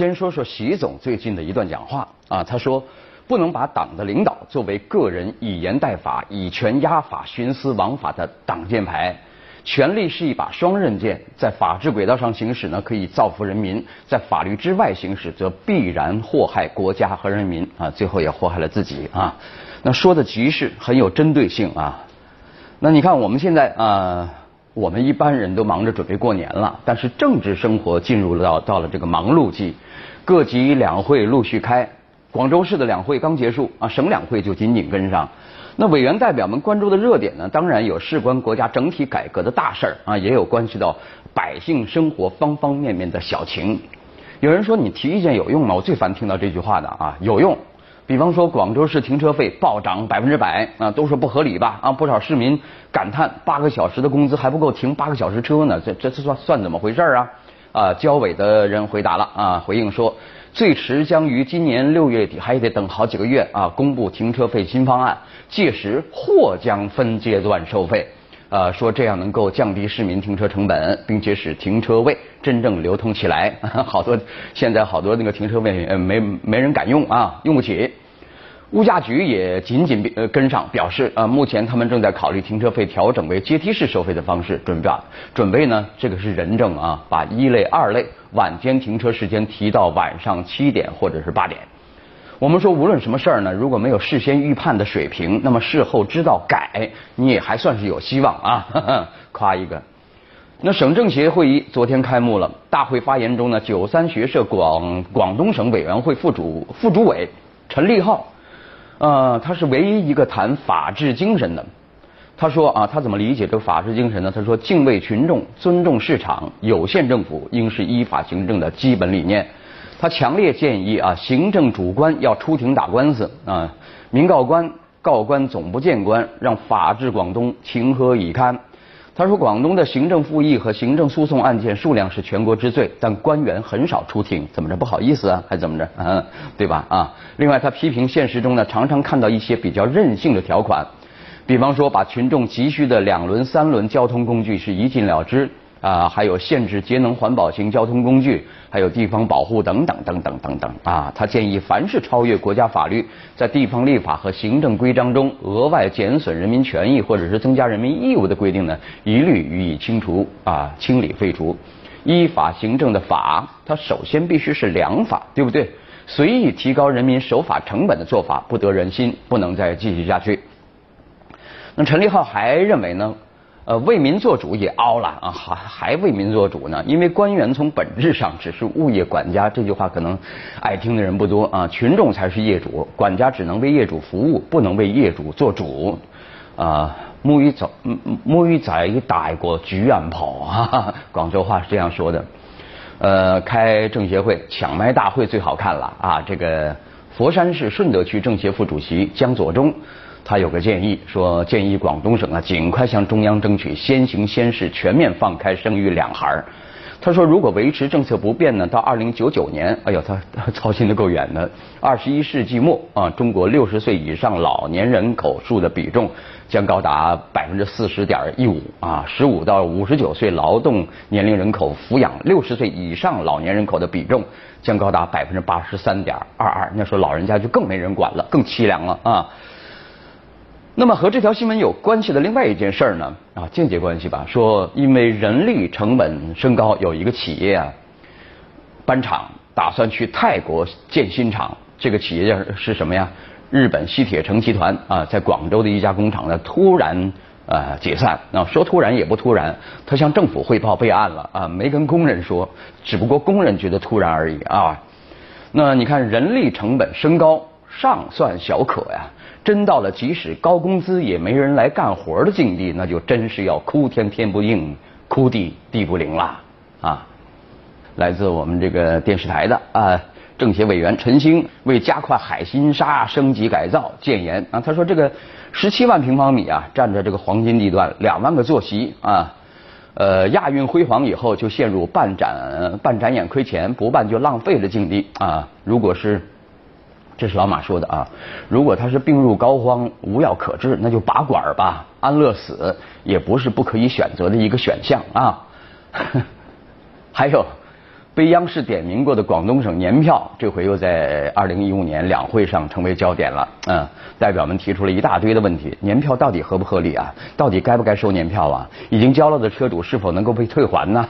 先说说习总最近的一段讲话啊，他说不能把党的领导作为个人以言代法、以权压法、徇私枉法的挡箭牌。权力是一把双刃剑，在法治轨道上行使呢，可以造福人民；在法律之外行使，则必然祸害国家和人民啊，最后也祸害了自己啊。那说的极是很有针对性啊。那你看我们现在啊，我们一般人都忙着准备过年了，但是政治生活进入了到到了这个忙碌季，各级两会陆续开，广州市的两会刚结束啊，省两会就紧紧跟上。那委员代表们关注的热点呢，当然有事关国家整体改革的大事儿啊，也有关系到百姓生活方方面面的小情。有人说你提意见有用吗？我最烦听到这句话的啊，有用。比方说广州市停车费暴涨百分之百啊，都说不合理吧啊，不少市民感叹八个小时的工资还不够停八个小时车呢，这这这算算怎么回事啊？啊，交委的人回答了啊，回应说。最迟将于今年六月底，还得等好几个月啊！公布停车费新方案，届时或将分阶段收费。呃，说这样能够降低市民停车成本，并且使停车位真正流通起来。好多现在好多那个停车位呃没没人敢用啊，用不起。物价局也紧紧呃跟上，表示啊，目前他们正在考虑停车费调整为阶梯式收费的方式，准备准备呢，这个是人证啊，把一类、二类晚间停车时间提到晚上七点或者是八点。我们说，无论什么事儿呢，如果没有事先预判的水平，那么事后知道改，你也还算是有希望啊，夸一个。那省政协会议昨天开幕了，大会发言中呢，九三学社广广东省委员会副主副主委陈立浩。呃，他是唯一一个谈法治精神的。他说啊，他怎么理解这个法治精神呢？他说，敬畏群众，尊重市场，有限政府应是依法行政的基本理念。他强烈建议啊，行政主官要出庭打官司啊，民告官告官总不见官，让法治广东情何以堪？他说，广东的行政复议和行政诉讼案件数量是全国之最，但官员很少出庭，怎么着不好意思啊，还怎么着嗯，对吧啊？另外，他批评现实中呢，常常看到一些比较任性的条款，比方说把群众急需的两轮、三轮交通工具是一禁了之。啊，还有限制节能环保型交通工具，还有地方保护等等等等等等啊。他建议，凡是超越国家法律，在地方立法和行政规章中额外减损人民权益或者是增加人民义务的规定呢，一律予以清除啊，清理废除。依法行政的法，它首先必须是良法，对不对？随意提高人民守法成本的做法不得人心，不能再继续下去。那陈立浩还认为呢？呃，为民做主也凹了啊，还还为民做主呢？因为官员从本质上只是物业管家，这句话可能爱听的人不多啊。群众才是业主，管家只能为业主服务，不能为业主做主啊。木鱼仔，木鱼仔大过菊安跑啊，广州话是这样说的。呃，开政协会抢麦大会最好看了啊！这个佛山市顺德区政协副主席江左中。他有个建议，说建议广东省啊尽快向中央争取先行先试，全面放开生育两孩儿他说，如果维持政策不变呢，到二零九九年，哎呦，他 操心的够远的。二十一世纪末啊，中国六十岁以上老年人口数的比重将高达百分之四十点一五啊，十五到五十九岁劳动年龄人口抚养六十岁以上老年人口的比重将高达百分之八十三点二二。那说老人家就更没人管了，更凄凉了啊。那么和这条新闻有关系的另外一件事儿呢，啊，间接关系吧，说因为人力成本升高，有一个企业啊搬厂，打算去泰国建新厂。这个企业叫是什么呀？日本西铁城集团啊，在广州的一家工厂呢，突然呃解散。那说突然也不突然，他向政府汇报备案了啊，没跟工人说，只不过工人觉得突然而已啊。那你看人力成本升高，尚算小可呀。真到了即使高工资也没人来干活的境地，那就真是要哭天天不应，哭地地不灵了啊！来自我们这个电视台的啊政协委员陈星为加快海心沙升级改造建言啊，他说这个十七万平方米啊，占着这个黄金地段，两万个坐席啊，呃亚运辉煌以后就陷入半展半展演亏钱，不办就浪费的境地啊！如果是这是老马说的啊，如果他是病入膏肓、无药可治，那就拔管吧，安乐死也不是不可以选择的一个选项啊。还有，被央视点名过的广东省年票，这回又在二零一五年两会上成为焦点了。嗯，代表们提出了一大堆的问题：年票到底合不合理啊？到底该不该收年票啊？已经交了的车主是否能够被退还呢？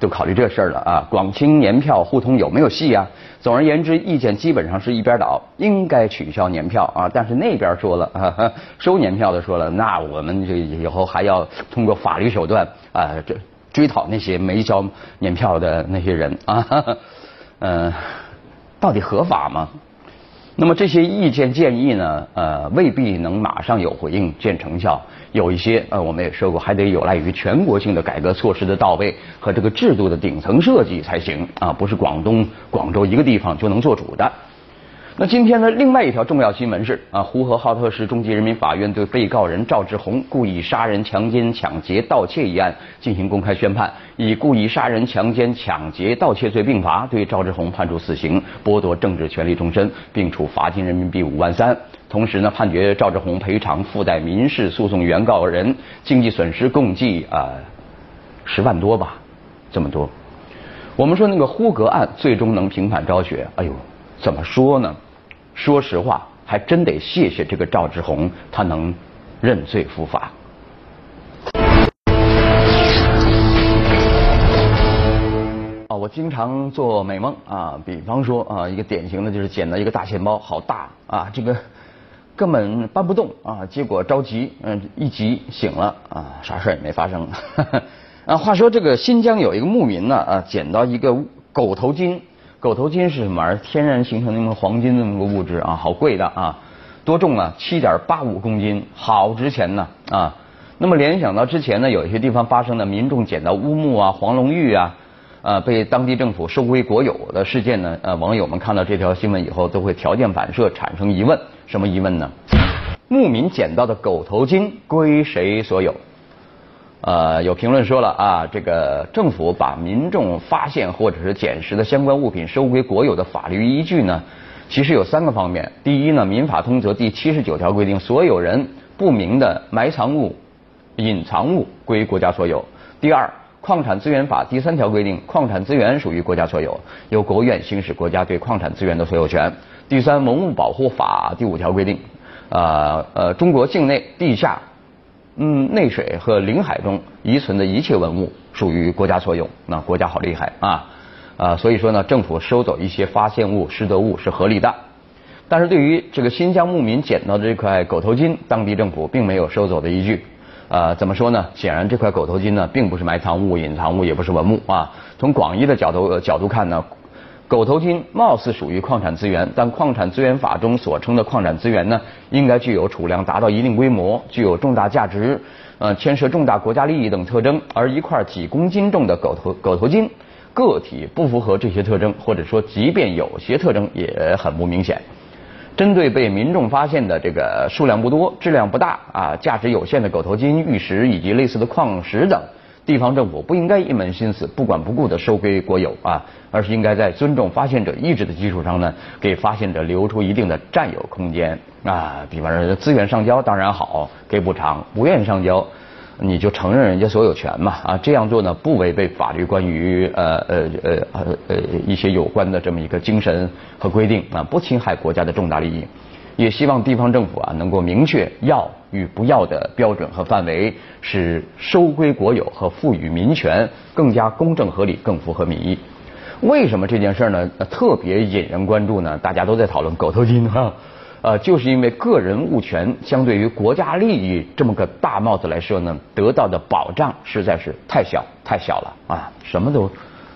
都考虑这事儿了啊！广清年票互通有没有戏啊？总而言之，意见基本上是一边倒，应该取消年票啊。但是那边说了，收年票的说了，那我们这以后还要通过法律手段啊，这。追讨那些没交年票的那些人啊，嗯，到底合法吗？那么这些意见建议呢，呃，未必能马上有回应见成效。有一些呃，我们也说过，还得有赖于全国性的改革措施的到位和这个制度的顶层设计才行啊，不是广东广州一个地方就能做主的。那今天的另外一条重要新闻是啊，呼和浩特市中级人民法院对被告人赵志红故意杀人、强奸、抢劫、盗窃一案进行公开宣判，以故意杀人、强奸、抢劫、盗窃罪并罚，对赵志红判处死刑，剥夺政治权利终身，并处罚金人民币五万三。同时呢，判决赵志红赔偿附带民事诉讼原告人经济损失共计啊十万多吧，这么多。我们说那个呼格案最终能平反昭雪，哎呦，怎么说呢？说实话，还真得谢谢这个赵志红，他能认罪伏法。啊，我经常做美梦啊，比方说啊，一个典型的就是捡到一个大钱包，好大啊，这个根本搬不动啊，结果着急，嗯，一急醒了啊，啥事也没发生。啊，话说这个新疆有一个牧民呢啊，捡到一个狗头金。狗头金是什么玩意儿？天然形成那么黄金那么个物质啊，好贵的啊！多重啊？七点八五公斤，好值钱呢啊！那么联想到之前呢，有一些地方发生的民众捡到乌木啊、黄龙玉啊，呃，被当地政府收归国有的事件呢，呃，网友们看到这条新闻以后，都会条件反射产生疑问：什么疑问呢？牧民捡到的狗头金归谁所有？呃，有评论说了啊，这个政府把民众发现或者是捡拾的相关物品收归国有的法律依据呢，其实有三个方面。第一呢，《民法通则》第七十九条规定，所有人不明的埋藏物、隐藏物归国家所有。第二，《矿产资源法》第三条规定，矿产资源属于国家所有，由国务院行使国家对矿产资源的所有权。第三，《文物保护法》第五条规定，呃呃，中国境内地下。嗯，内水和领海中遗存的一切文物属于国家所有，那国家好厉害啊！啊，所以说呢，政府收走一些发现物、失得物是合理的。但是对于这个新疆牧民捡到的这块狗头金，当地政府并没有收走的依据。啊，怎么说呢？显然这块狗头金呢，并不是埋藏物、隐藏物，也不是文物啊。从广义的角度角度看呢。狗头金貌似属于矿产资源，但矿产资源法中所称的矿产资源呢，应该具有储量达到一定规模，具有重大价值，呃，牵涉重大国家利益等特征。而一块几公斤重的狗头狗头金，个体不符合这些特征，或者说即便有些特征也很不明显。针对被民众发现的这个数量不多、质量不大、啊价值有限的狗头金、玉石以及类似的矿石等。地方政府不应该一门心思不管不顾的收归国有啊，而是应该在尊重发现者意志的基础上呢，给发现者留出一定的占有空间啊。比方说资源上交当然好，给补偿；不愿意上交，你就承认人家所有权嘛啊。这样做呢，不违背法律关于呃呃呃呃呃一些有关的这么一个精神和规定啊，不侵害国家的重大利益。也希望地方政府啊能够明确要与不要的标准和范围，使收归国有和赋予民权更加公正合理，更符合民意。为什么这件事呢特别引人关注呢？大家都在讨论狗头金哈，呃，就是因为个人物权相对于国家利益这么个大帽子来说呢，得到的保障实在是太小太小了啊！什么都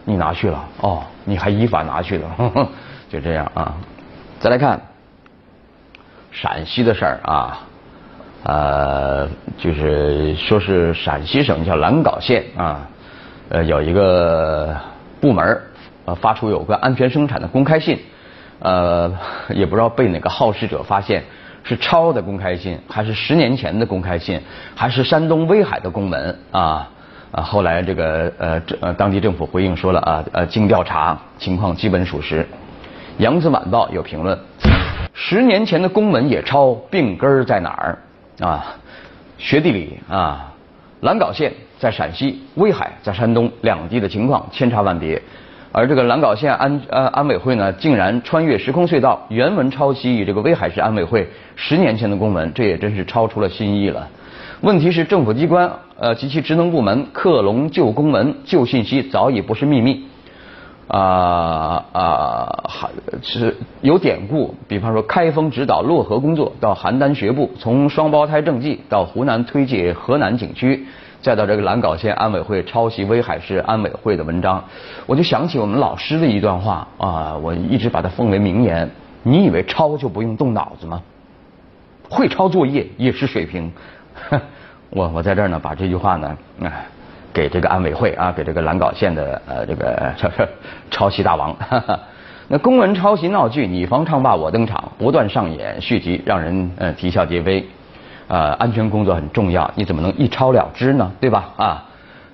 你拿去了哦，你还依法拿去了，就这样啊。再来看。陕西的事儿啊，呃，就是说是陕西省叫兰皋县啊，呃，有一个部门呃发出有关安全生产的公开信，呃，也不知道被哪个好事者发现是抄的公开信，还是十年前的公开信，还是山东威海的公文啊啊，后来这个呃这呃当地政府回应说了啊呃经调查情况基本属实，扬子晚报有评论。十年前的公文也抄，病根儿在哪儿啊？学地理啊，兰皋县在陕西，威海在山东，两地的情况千差万别。而这个兰皋县安呃安委会呢，竟然穿越时空隧道，原文抄袭这个威海市安委会十年前的公文，这也真是超出了心意了。问题是政府机关呃及其职能部门克隆旧公文、旧信息早已不是秘密。啊啊，还是有典故，比方说开封指导漯河工作，到邯郸学步，从双胞胎政绩到湖南推介河南景区。再到这个兰稿县安委会抄袭威海市安委会的文章，我就想起我们老师的一段话啊，我一直把它奉为名言。你以为抄就不用动脑子吗？会抄作业也是水平。我我在这儿呢，把这句话呢，哎给这个安委会啊，给这个兰稿县的呃这个 抄袭大王。那公文抄袭闹剧，你方唱罢我登场，不断上演续集，让人呃啼笑皆非。呃，安全工作很重要，你怎么能一抄了之呢？对吧？啊，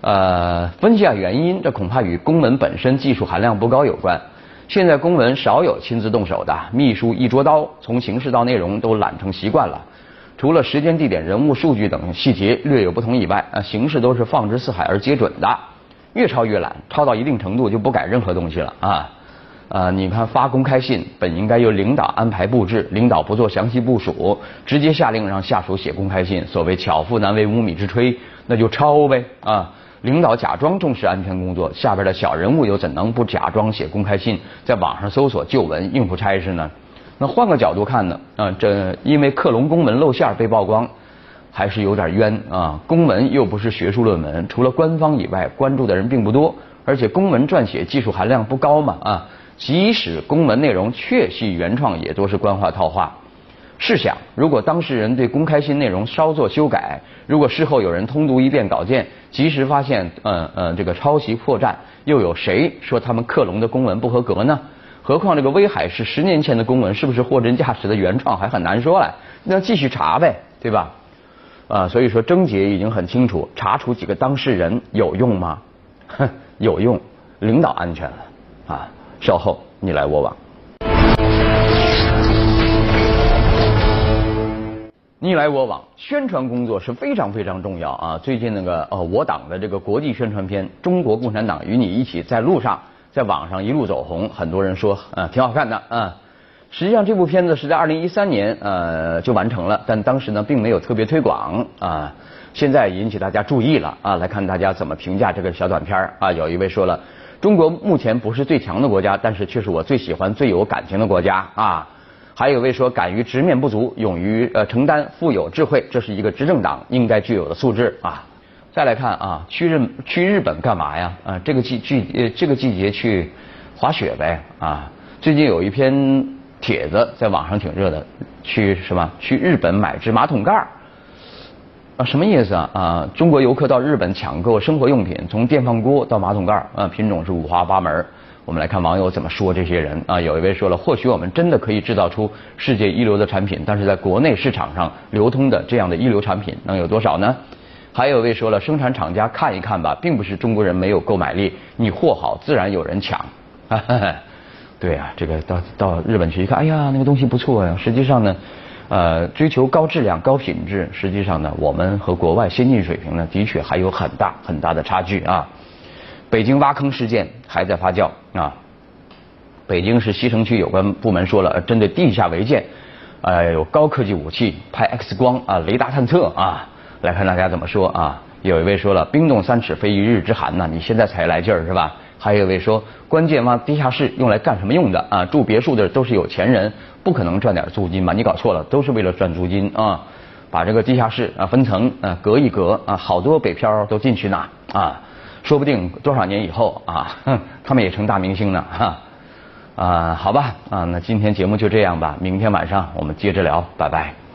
呃，分析下原因，这恐怕与公文本身技术含量不高有关。现在公文少有亲自动手的，秘书一捉刀，从形式到内容都懒成习惯了。除了时间、地点、人物、数据等细节略有不同以外，啊，形式都是放之四海而皆准的。越抄越懒，抄到一定程度就不改任何东西了啊。啊，你看发公开信本应该由领导安排布置，领导不做详细部署，直接下令让下属写公开信。所谓巧妇难为无米之炊，那就抄呗啊！领导假装重视安全工作，下边的小人物又怎能不假装写公开信，在网上搜索旧闻应付差事呢？那换个角度看呢？啊，这因为克隆公文露馅被曝光，还是有点冤啊！公文又不是学术论文，除了官方以外，关注的人并不多，而且公文撰写技术含量不高嘛啊！即使公文内容确系原创，也多是官话套话。试想，如果当事人对公开信内容稍作修改，如果事后有人通读一遍稿件，及时发现，嗯嗯，这个抄袭破绽，又有谁说他们克隆的公文不合格呢？何况这个威海是十年前的公文，是不是货真价实的原创，还很难说嘞。那继续查呗，对吧？啊，所以说症结已经很清楚，查处几个当事人有用吗？哼，有用，领导安全了啊。稍后你来我往，你来我往，宣传工作是非常非常重要啊！最近那个呃，我党的这个国际宣传片《中国共产党与你一起在路上》在网上一路走红，很多人说啊挺好看的啊。实际上这部片子是在二零一三年呃就完成了，但当时呢并没有特别推广啊。现在引起大家注意了啊！来看大家怎么评价这个小短片啊！有一位说了。中国目前不是最强的国家，但是却是我最喜欢、最有感情的国家啊！还有位说，敢于直面不足，勇于呃承担，富有智慧，这是一个执政党应该具有的素质啊！再来看啊，去日去日本干嘛呀？啊，这个季季呃这个季节去滑雪呗啊！最近有一篇帖子在网上挺热的，去什么？去日本买只马桶盖儿。啊，什么意思啊？啊，中国游客到日本抢购生活用品，从电饭锅到马桶盖儿啊，品种是五花八门。我们来看网友怎么说这些人啊。有一位说了，或许我们真的可以制造出世界一流的产品，但是在国内市场上流通的这样的一流产品能有多少呢？还有位说了，生产厂家看一看吧，并不是中国人没有购买力，你货好自然有人抢。对啊，这个到到日本去一看，哎呀，那个东西不错呀。实际上呢。呃，追求高质量、高品质，实际上呢，我们和国外先进水平呢，的确还有很大很大的差距啊。北京挖坑事件还在发酵啊。北京市西城区有关部门说了，针对地下违建，呃，有高科技武器，拍 X 光啊，雷达探测啊。来看大家怎么说啊？有一位说了，冰冻三尺非一日之寒呐，你现在才来劲儿是吧？还有一位说，关键挖地下室用来干什么用的啊？住别墅的都是有钱人。不可能赚点租金吧？你搞错了，都是为了赚租金啊！把这个地下室啊分层啊隔一隔啊，好多北漂都进去呢啊，说不定多少年以后啊，哼 他们也成大明星呢哈啊！好吧啊，那今天节目就这样吧，明天晚上我们接着聊，拜拜。